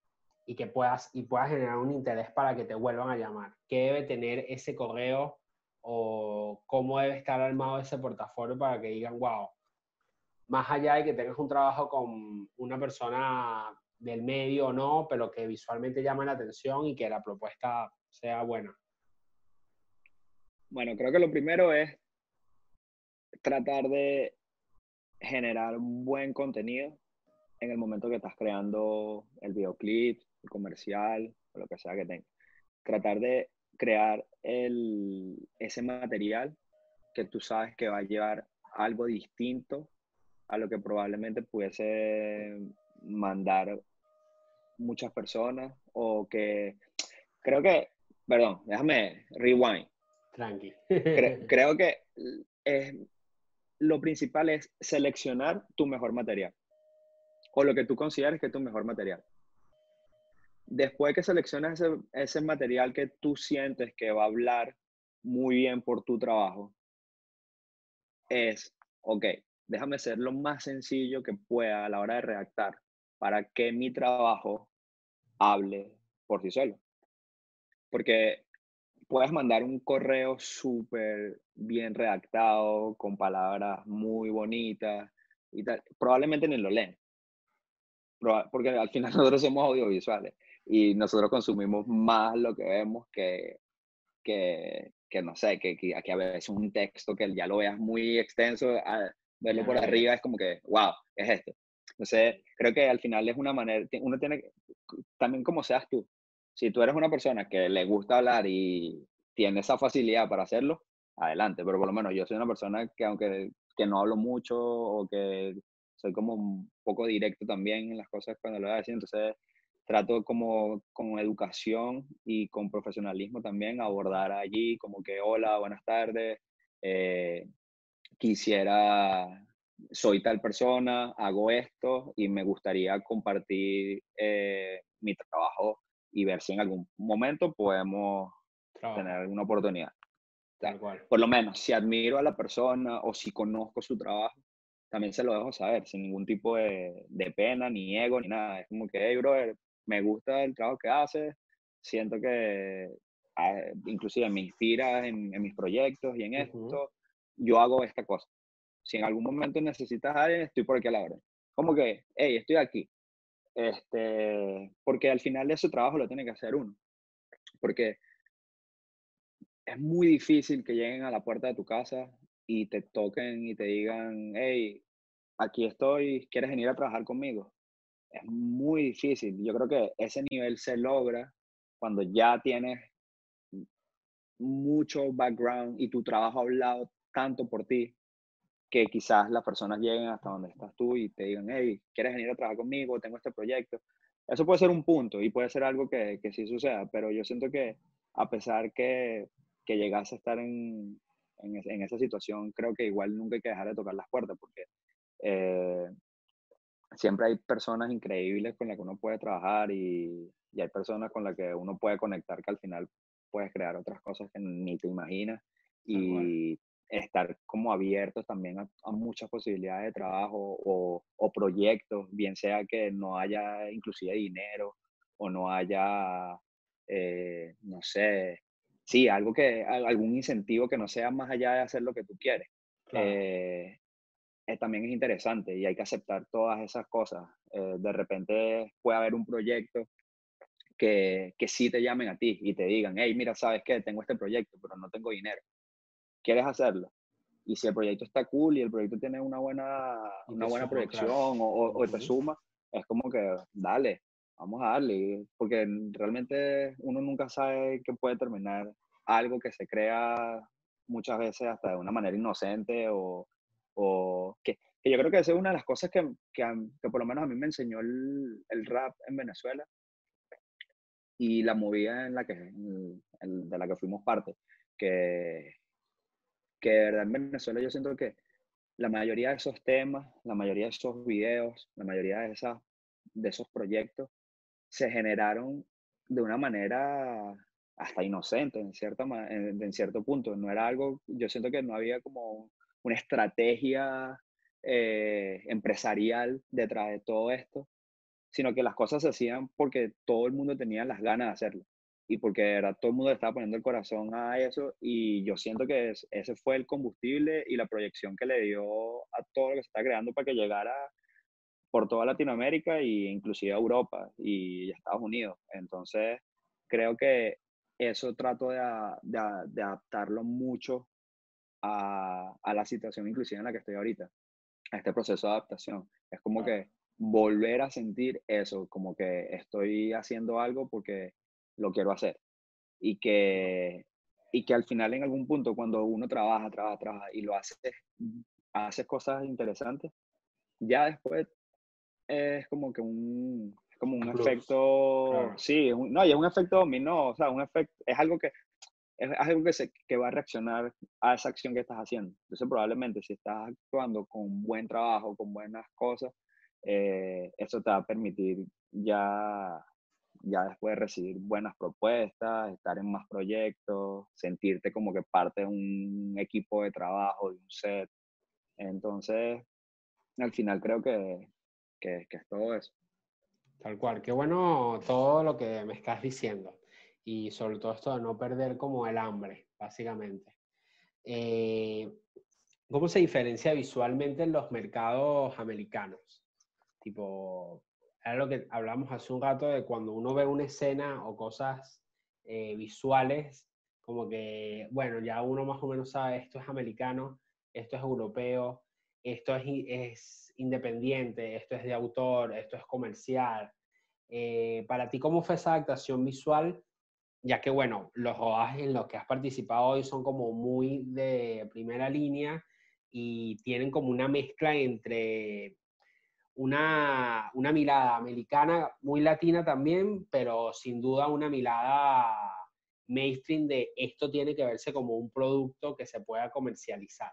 y que puedas, y puedas generar un interés para que te vuelvan a llamar? ¿Qué debe tener ese correo o cómo debe estar armado ese portafolio para que digan, wow, más allá de que tengas un trabajo con una persona del medio o no, pero que visualmente llame la atención y que la propuesta sea buena? Bueno, creo que lo primero es tratar de generar un buen contenido en el momento que estás creando el videoclip, el comercial, o lo que sea que tengas. Tratar de crear el, ese material que tú sabes que va a llevar algo distinto a lo que probablemente pudiese mandar muchas personas o que creo que, perdón, déjame rewind. Tranqui. creo que es, lo principal es seleccionar tu mejor material o lo que tú consideres que es tu mejor material. Después que seleccionas ese, ese material que tú sientes que va a hablar muy bien por tu trabajo, es, ok, déjame ser lo más sencillo que pueda a la hora de redactar para que mi trabajo hable por sí solo. Porque puedes mandar un correo súper bien redactado, con palabras muy bonitas y tal. Probablemente ni lo leen. Porque al final nosotros somos audiovisuales y nosotros consumimos más lo que vemos que, que, que no sé, que, que, a veces un texto que ya lo veas muy extenso, ah, verlo por arriba es como que, wow, es esto. Entonces, creo que al final es una manera, uno tiene, también como seas tú, si tú eres una persona que le gusta hablar y tiene esa facilidad para hacerlo, adelante, pero por lo menos yo soy una persona que aunque que no hablo mucho o que soy como un poco directo también en las cosas cuando lo voy a decir, entonces trato como con educación y con profesionalismo también abordar allí como que hola, buenas tardes, eh, quisiera, soy tal persona, hago esto y me gustaría compartir eh, mi trabajo y ver si en algún momento podemos tener una oportunidad. Tal cual. Por lo menos, si admiro a la persona o si conozco su trabajo, también se lo dejo saber, sin ningún tipo de, de pena, ni ego, ni nada. Es como que, hey, brother, me gusta el trabajo que haces, siento que ah, inclusive me inspira en, en, mis proyectos y en esto, yo hago esta cosa. Si en algún momento necesitas a alguien, estoy por aquí a la hora. Como que, hey, estoy aquí. Este, porque al final ese trabajo lo tiene que hacer uno. Porque es muy difícil que lleguen a la puerta de tu casa y te toquen y te digan, hey, aquí estoy, ¿quieres venir a trabajar conmigo? Es muy difícil. Yo creo que ese nivel se logra cuando ya tienes mucho background y tu trabajo ha hablado tanto por ti que quizás las personas lleguen hasta donde estás tú y te digan, hey, ¿quieres venir a trabajar conmigo? Tengo este proyecto. Eso puede ser un punto y puede ser algo que, que sí suceda, pero yo siento que a pesar que, que llegase a estar en, en, esa situación, creo que igual nunca hay que dejar de tocar las puertas porque eh, siempre hay personas increíbles con las que uno puede trabajar y, y hay personas con las que uno puede conectar que al final puedes crear otras cosas que ni te imaginas y estar como abiertos también a, muchas posibilidades de trabajo o, o, proyectos, bien sea que no haya inclusive dinero o no haya, eh, no sé, sí, algo que, algún incentivo que no sea más allá de hacer lo que tú quieres. Eh, eh, también es interesante y hay que aceptar todas esas cosas. de repente puede haber un proyecto que, que sí te llamen a ti y te digan, hey, mira, ¿sabes qué? Tengo este proyecto, pero no tengo dinero. ¿Quieres hacerlo? Y si el proyecto está cool y el proyecto tiene una buena, una buena proyección o, o, te suma, es como que dale, vamos a darle, porque realmente uno nunca sabe que puede terminar algo que se crea muchas veces hasta de una manera inocente o, o que, que, yo creo que esa es una de las cosas que, que, que por lo menos a mí me enseñó el, el, rap en Venezuela y la movida en la que, de la que fuimos parte, que, que de verdad en Venezuela yo siento que la mayoría de esos temas, la mayoría de esos videos, la mayoría de, esas, de esos proyectos se generaron de una manera hasta inocente en, cierta, en, cierto punto. No era algo, yo siento que no había como una estrategia eh, empresarial detrás de todo esto, sino que las cosas se hacían porque todo el mundo tenía las ganas de hacerlo y porque era, todo el mundo le estaba poniendo el corazón a eso y yo siento que ese fue el combustible y la proyección que le dio a todo lo que se está creando para que llegara por toda Latinoamérica e inclusive a Europa y Estados Unidos. Entonces, creo que eso trato de, de, de adaptarlo mucho a, a, la situación inclusive en la que estoy ahorita, a este proceso de adaptación. Es como que volver a sentir eso, como que estoy haciendo algo porque lo quiero hacer. Y que, y que al final en algún punto cuando uno trabaja, trabaja, trabaja y lo hace, hace cosas interesantes, ya después es como que un, como un efecto, sí, no, y es un efecto dominó, o sea, un efecto, es algo que es algo que, se, que va a reaccionar a esa acción que estás haciendo. Entonces, probablemente si estás actuando con buen trabajo, con buenas cosas, eh, eso te va a permitir ya ya después de recibir buenas propuestas, estar en más proyectos, sentirte como que parte de un equipo de trabajo, de un set. Entonces, al final creo que, que, que es todo eso. Tal cual, qué bueno todo lo que me estás diciendo y sobre todo esto de no perder como el hambre, básicamente. Eh, ¿Cómo se diferencia visualmente en los mercados americanos? Tipo, era lo que hablamos hace un rato de cuando uno ve una escena o cosas eh, visuales, como que, bueno, ya uno más o menos sabe, esto es americano, esto es europeo, esto es, es independiente, esto es de autor, esto es comercial. Eh, para ti, ¿cómo fue esa adaptación visual? Ya que, bueno, los rodajes en los que has participado hoy son como muy de primera línea y tienen como una mezcla entre una, una mirada americana, muy latina también, pero sin duda una mirada mainstream de esto tiene que verse como un producto que se pueda comercializar.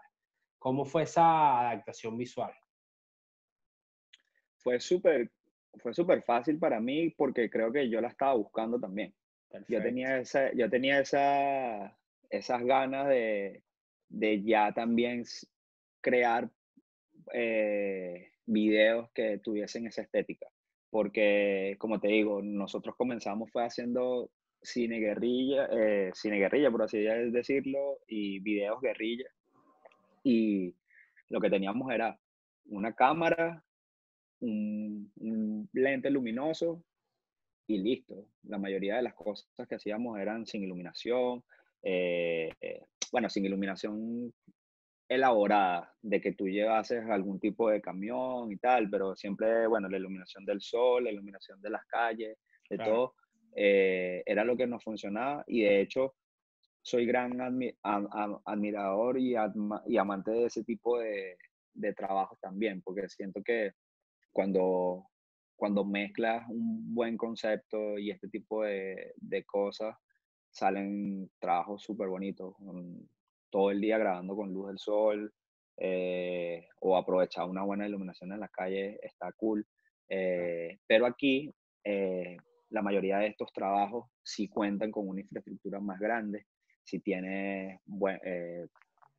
¿Cómo fue esa adaptación visual? Fue súper fue súper fácil para mí porque creo que yo la estaba buscando también. Yo tenía, esa, yo tenía esa, esas ganas de, de ya también crear eh, videos que tuviesen esa estética. Porque, como te digo, nosotros comenzamos fue haciendo cine guerrilla, eh, cine guerrilla, por así decirlo, y videos guerrilla. Y lo que teníamos era una cámara, un, lente luminoso y listo. La mayoría de las cosas que hacíamos eran sin iluminación. Eh, eh, bueno, sin iluminación elaborada de que tú llevases algún tipo de camión y tal, pero siempre, bueno, la iluminación del sol, la iluminación de las calles, de todo, eh, era lo que nos funcionaba y de hecho soy gran admirador y, y, amante de ese tipo de, de trabajo también, porque siento que cuando, cuando mezclas un buen concepto y este tipo de, de cosas, salen trabajos súper bonitos todo el día grabando con luz del sol eh, o aprovechar una buena iluminación en la calle está cool. Eh, pero aquí eh, la mayoría de estos trabajos sí cuentan con una infraestructura más grande, si tiene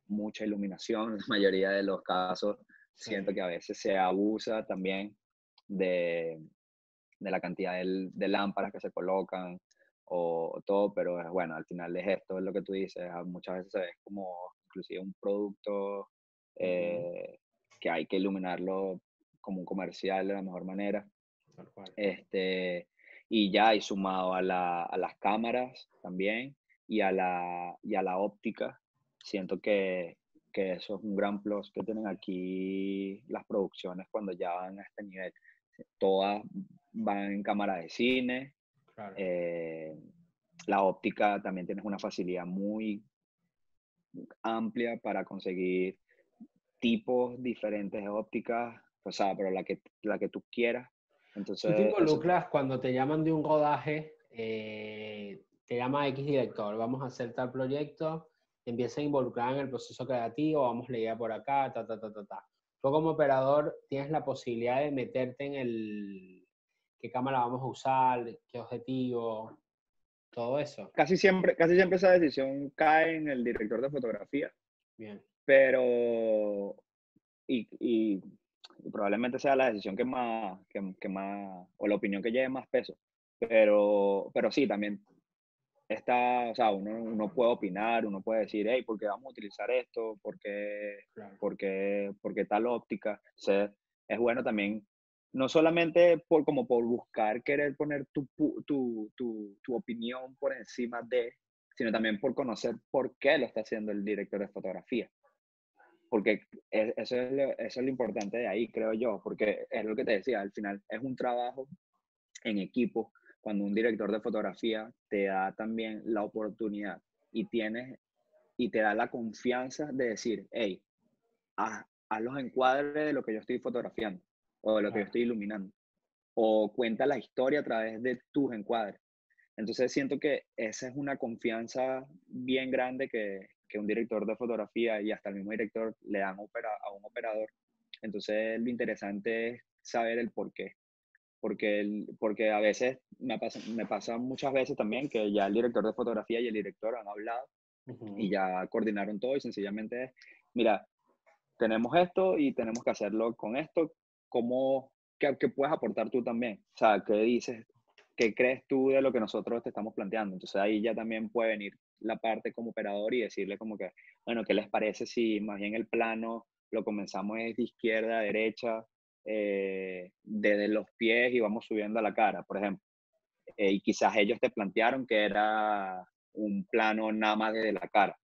mucha iluminación, en la mayoría de los casos siento que a veces se abusa también de, de la cantidad de, de, lámparas que se colocan o todo, pero es bueno, al final es esto, es lo que tú dices, muchas veces se ve como inclusive un producto eh, que hay que iluminarlo como un comercial de la mejor manera. Este, Y ya, y sumado a, la, a las cámaras también y a la, y a la óptica, siento que, que eso es un gran plus que tienen aquí las producciones cuando ya van a este nivel. Todas van en cámara de cine. Eh, la óptica también tienes una facilidad muy amplia para conseguir tipos diferentes de ópticas, o sea, pero la que, la que tú quieras. Entonces, ¿Tú te involucras cuando te llaman de un rodaje, eh, te llama X director, vamos a hacer tal proyecto, te empiezas a involucrar en el proceso creativo, vamos a leer por acá, ta, ta, ta, ta, ta. Tú como operador tienes la posibilidad de meterte en el qué cámara vamos a usar, qué objetivo, todo eso. Casi siempre, casi siempre esa decisión cae en el director de fotografía. Bien. Pero, y, y, probablemente sea la decisión que más, que, que, más, o la opinión que lleve más peso. Pero, pero sí, también está, o sea, uno, uno puede opinar, uno puede decir, hey, ¿por qué vamos a utilizar esto? ¿Por qué, por qué, por qué tal óptica? O es bueno también no solamente por, como por buscar querer poner tu, tu, tu, tu, opinión por encima de, sino también por conocer por qué lo está haciendo el director de fotografía. Porque e, eso es, lo, eso es lo importante de ahí, creo yo, porque es lo que te decía, al final es un trabajo en equipo cuando un director de fotografía te da también la oportunidad y tienes y te da la confianza de decir, hey, haz, haz los encuadres de lo que yo estoy fotografiando o de lo que yo estoy iluminando. O cuenta la historia a través de tus encuadres. Entonces siento que esa es una confianza bien grande que, que un director de fotografía y hasta el mismo director le dan a un operador. Entonces lo interesante es saber el por qué. Porque, el, porque a veces me pasa, me pasa muchas veces también que ya el director de fotografía y el director han hablado y ya coordinaron todo y sencillamente es, mira, tenemos esto y tenemos que hacerlo con esto, cómo, qué, puedes aportar tú también. O sea, ¿qué dices? ¿Qué crees tú de lo que nosotros te estamos planteando? Entonces ahí ya también puede venir la parte como operador y decirle como que, bueno, ¿qué les parece si más bien el plano lo comenzamos de izquierda a derecha, eh, desde los pies y vamos subiendo a la cara, por ejemplo? Eh, y quizás ellos te plantearon que era un plano nada más desde la cara.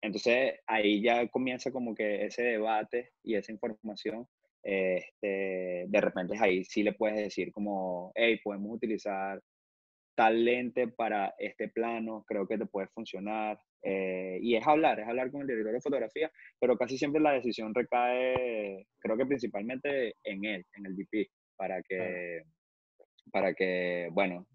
Entonces ahí ya comienza como que ese debate y esa información este, de repente ahí sí le puedes decir como, hey, podemos utilizar tal lente para este plano, creo que te puede funcionar. Eh, y es hablar, es hablar con el director de fotografía, pero casi siempre la decisión recae, creo que principalmente en él, en el DP, para que, para que, bueno,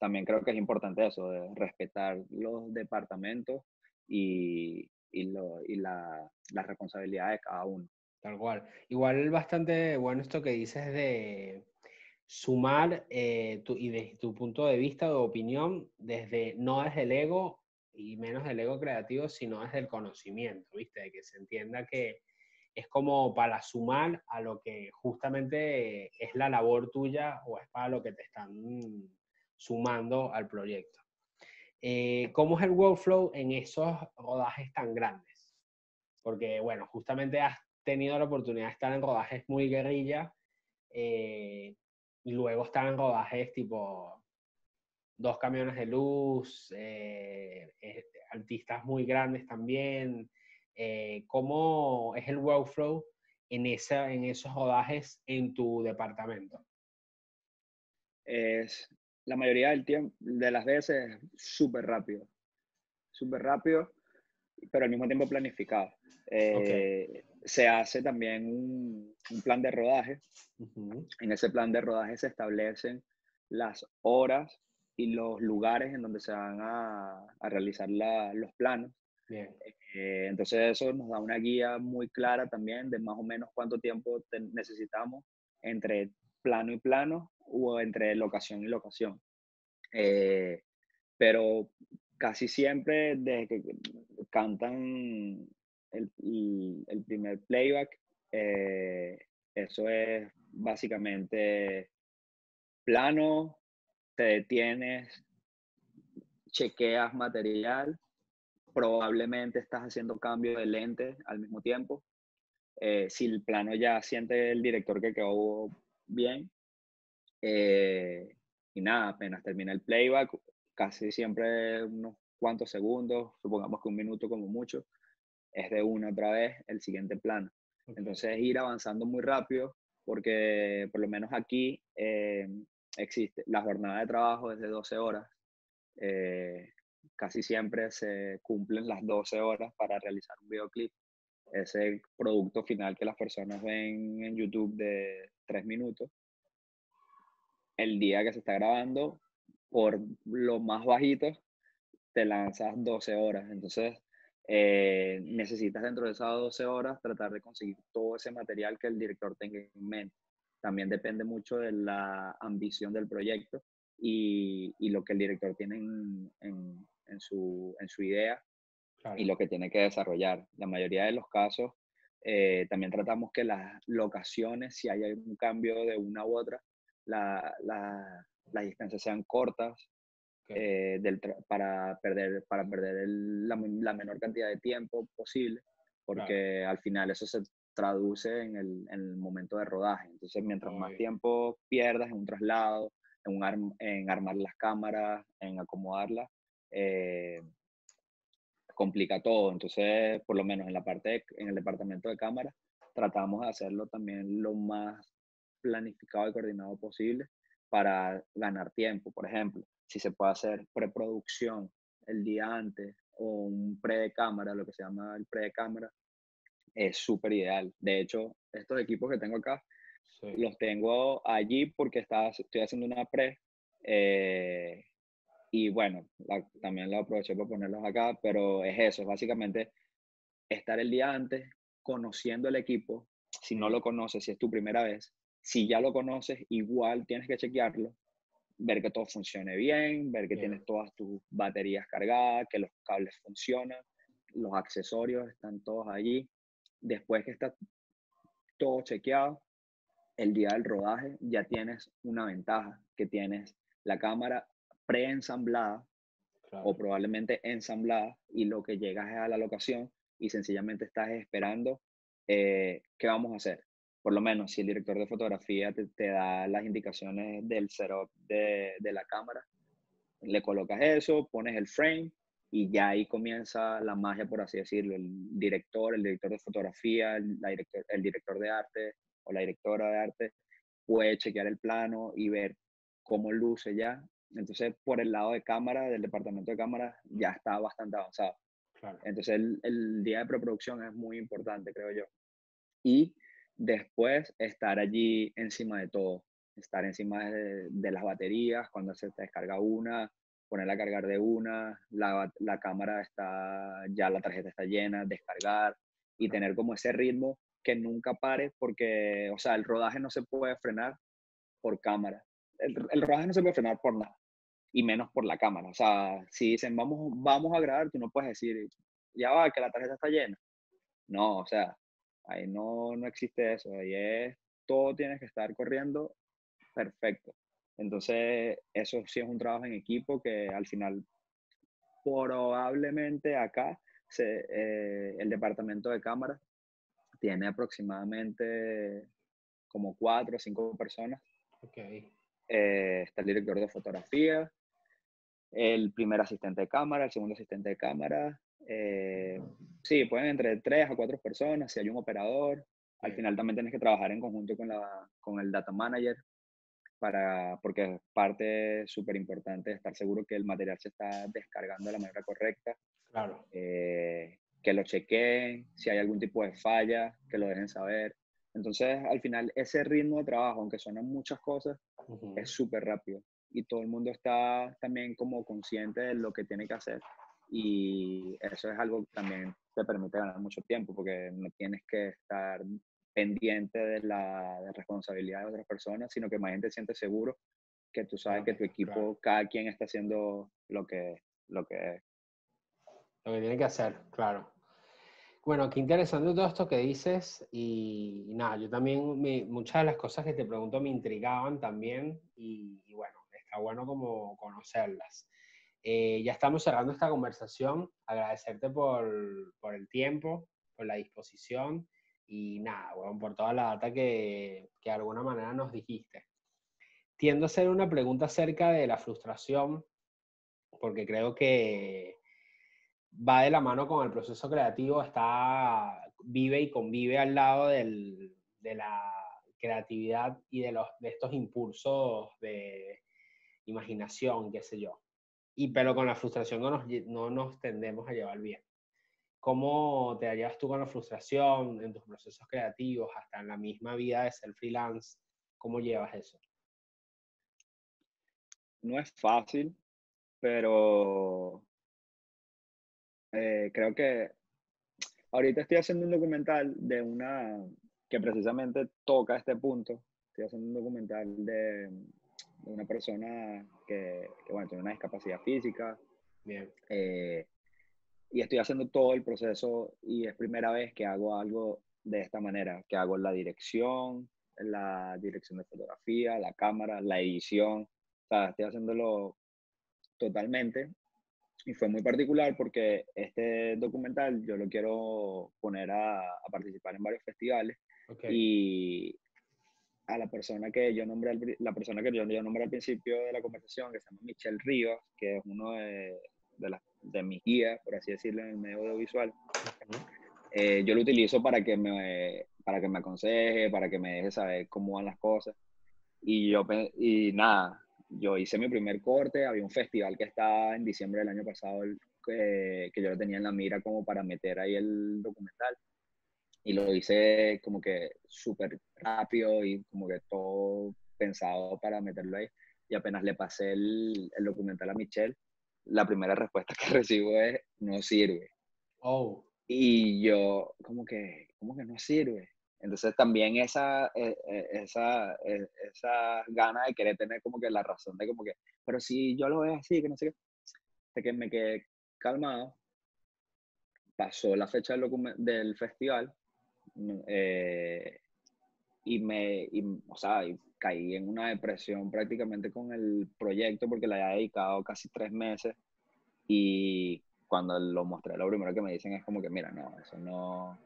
también creo que es importante eso, de respetar los departamentos y, y, lo, y la, la responsabilidad de cada uno. Tal cual. Igual bastante bueno esto que dices de sumar eh, tu, y desde tu punto de vista o opinión, desde, no desde el ego y menos del ego creativo, sino desde el conocimiento, ¿viste? De que se entienda que es como para sumar a lo que justamente es la labor tuya o es para lo que te están sumando al proyecto. Eh, ¿Cómo es el workflow en esos rodajes tan grandes? Porque, bueno, justamente has tenido la oportunidad de estar en rodajes muy guerrilla eh, y luego estar en rodajes tipo dos camiones de luz, eh, eh, artistas muy grandes también. ¿Cómo es el workflow en, esa, en esos rodajes en tu departamento? Es la mayoría del tiempo, de las veces, súper rápido. Súper rápido, pero al mismo tiempo planificado se hace también un, plan de rodaje. En ese plan de rodaje se establecen las horas y los lugares en donde se van a, realizar los planos. Eh, entonces eso nos da una guía muy clara también de más o menos cuánto tiempo necesitamos entre plano y plano o entre locación y locación. Eh, pero casi siempre desde que cantan el, primer playback, eh, eso es básicamente plano, te detienes, chequeas material, probablemente estás haciendo cambio de lente al mismo tiempo. Eh, si el plano ya siente el director que quedó bien, eh, y nada, apenas termina el playback, casi siempre unos cuantos segundos, supongamos que un minuto como mucho, es de una otra vez el siguiente plano. Entonces ir avanzando muy rápido porque por lo menos aquí eh, existe la jornada de trabajo es de 12 horas. Eh, casi siempre se cumplen las 12 horas para realizar un videoclip. Ese producto final que las personas ven en YouTube de 3 minutos. El día que se está grabando, por lo más bajito, te lanzas 12 horas. Entonces, eh, necesitas dentro de esas 12 horas tratar de conseguir todo ese material que el director tenga en mente. También depende mucho de la ambición del proyecto y, y lo que el director tiene en, en, su, en su, idea y lo que tiene que desarrollar. La mayoría de los casos eh, también tratamos que las locaciones, si hay algún cambio de una u otra, la, la, las distancias sean cortas eh, del para perder, para perder la, menor cantidad de tiempo posible, porque al final eso se traduce en el, en el, momento de rodaje. Entonces, mientras más tiempo pierdas en un traslado, en, un en armar las cámaras, en acomodarlas, eh, complica todo. Entonces, por lo menos en la parte en el departamento de cámaras, tratamos de hacerlo también lo más planificado y coordinado posible para ganar tiempo. Por ejemplo, si se puede hacer preproducción el día antes o un pre de cámara, lo que se llama el pre de cámara, es súper ideal. De hecho, estos equipos que tengo acá, los tengo allí porque está, estoy haciendo una pre. Eh, y bueno, también lo aproveché para ponerlos acá, pero es eso, es básicamente estar el día antes conociendo el equipo. Si no lo conoces, si es tu primera vez, si ya lo conoces, igual tienes que chequearlo ver que todo funcione bien, ver que tienes todas tus baterías cargadas, que los cables funcionan, los accesorios están todos allí. Después que está todo chequeado, el día del rodaje ya tienes una ventaja, que tienes la cámara preensamblada o probablemente ensamblada y lo que llegas es a la locación y sencillamente estás esperando eh, qué vamos a hacer por lo menos si el director de fotografía te, da las indicaciones del setup de, de, la cámara, le colocas eso, pones el frame y ya ahí comienza la magia, por así decirlo. El director, el director de fotografía, el, director, el director de arte o la directora de arte puede chequear el plano y ver cómo luce ya. Entonces, por el lado de cámara, del departamento de cámara, ya está bastante avanzado. Entonces, el, el día de preproducción es muy importante, creo yo. Y Después, estar allí encima de todo, estar encima de, las baterías, cuando se te descarga una, ponerla a cargar de una, la, la, cámara está, ya la tarjeta está llena, descargar y tener como ese ritmo que nunca pare porque, o sea, el rodaje no se puede frenar por cámara. El, el, rodaje no se puede frenar por nada y menos por la cámara. O sea, si dicen vamos, vamos a grabar, tú no puedes decir, ya va, que la tarjeta está llena. No, o sea, Ahí no, no existe eso, ahí es, todo tiene que estar corriendo perfecto. Entonces, eso sí es un trabajo en equipo que al final, probablemente acá, se, eh, el departamento de cámara tiene aproximadamente como cuatro o cinco personas. Okay. Eh, está el director de fotografía, el primer asistente de cámara, el segundo asistente de cámara, eh, sí, pueden entre tres a cuatro personas, si hay un operador. Al final también tienes que trabajar en conjunto con, la, con el data manager, para, porque es parte súper importante estar seguro que el material se está descargando de la manera correcta. Claro. Eh, que lo chequeen, si hay algún tipo de falla, que lo dejen saber. Entonces, al final, ese ritmo de trabajo, aunque suenan muchas cosas, es súper rápido. Y todo el mundo está también como consciente de lo que tiene que hacer y eso es algo que también te permite ganar mucho tiempo porque no tienes que estar pendiente de la responsabilidad de otras personas, sino que más gente siente seguro que tú sabes que tu equipo, cada quien está haciendo lo que, lo que Lo que tiene que hacer, claro. Bueno, qué interesante todo esto que dices y, nada, yo también, muchas de las cosas que te pregunto me intrigaban también y, y bueno, está bueno como conocerlas. Eh, ya estamos cerrando esta conversación. Agradecerte por, por, el tiempo, por la disposición y nada, bueno, por toda la data que, que de alguna manera nos dijiste. tiendo a hacer una pregunta acerca de la frustración, porque creo que va de la mano con el proceso creativo, está, vive y convive al lado del, de la creatividad y de, los, de estos impulsos de imaginación, qué sé yo. Y pero con la frustración no nos, no nos tendemos a llevar bien. ¿Cómo te llevas tú con la frustración en tus procesos creativos, hasta en la misma vida de ser freelance? ¿Cómo llevas eso? No es fácil, pero eh, creo que ahorita estoy haciendo un documental de una que precisamente toca este punto. Estoy haciendo un documental de, una persona que, bueno, tiene una discapacidad física. Bien. Eh, y estoy haciendo todo el proceso y es primera vez que hago algo de esta manera, que hago la dirección, la dirección de fotografía, la cámara, la edición. O sea, estoy haciéndolo totalmente. Y fue muy particular porque este documental yo lo quiero poner a, a participar en varios festivales. Y a la persona que yo nombré, la persona que yo, nombré al principio de la conversación, que se llama Michelle Rivas, que es uno de, de, las, de mis guías, por así decirlo, en el medio audiovisual, eh, yo lo utilizo para que, me, para que me aconseje, para que me deje saber cómo van las cosas. Y yo, y nada, yo hice mi primer corte, había un festival que estaba en diciembre del año pasado, que yo lo tenía en la mira como para meter ahí el documental y lo hice como que súper rápido y como que todo pensado para meterlo ahí. Y apenas le pasé el, el, documental a Michelle, la primera respuesta que recibo es, no sirve. Oh. Y yo, como que, ¿cómo que no sirve? Entonces también esa, eh, eh, esa, eh, esa gana de querer tener como que la razón de como que, pero si yo lo veo así, que no sé qué, de que me quedé calmado, pasó la fecha del, del festival eh, y me, o sea, caí en una depresión prácticamente con el proyecto porque le había dedicado casi tres meses y cuando lo mostré, lo primero que me dicen es como que, mira, no, eso no,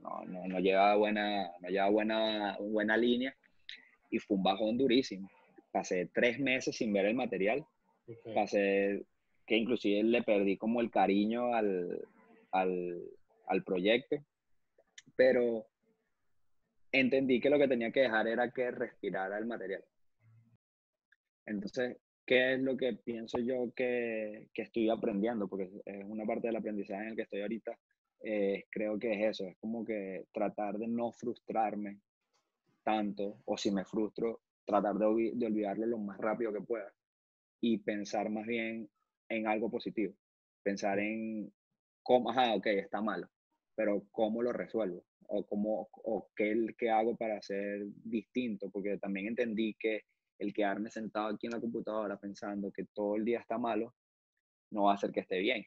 no, no, no lleva buena, no lleva buena, buena línea y fue un bajón durísimo. Pasé tres meses sin ver el material, pasé que inclusive le perdí como el cariño al, al, al proyecto pero entendí que lo que tenía que dejar era que respirara el material. Entonces, ¿qué es lo que pienso yo que, que estoy aprendiendo? Porque es una parte del aprendizaje en el que estoy ahorita. Eh, creo que es eso, es como que tratar de no frustrarme tanto, o si me frustro, tratar de, de olvidarlo lo más rápido que pueda y pensar más bien en algo positivo. Pensar en cómo, ajá, ok, está malo, pero cómo lo resuelvo o, cómo, o qué, qué hago para ser distinto, porque también entendí que el quedarme sentado aquí en la computadora pensando que todo el día está malo, no va a hacer que esté bien.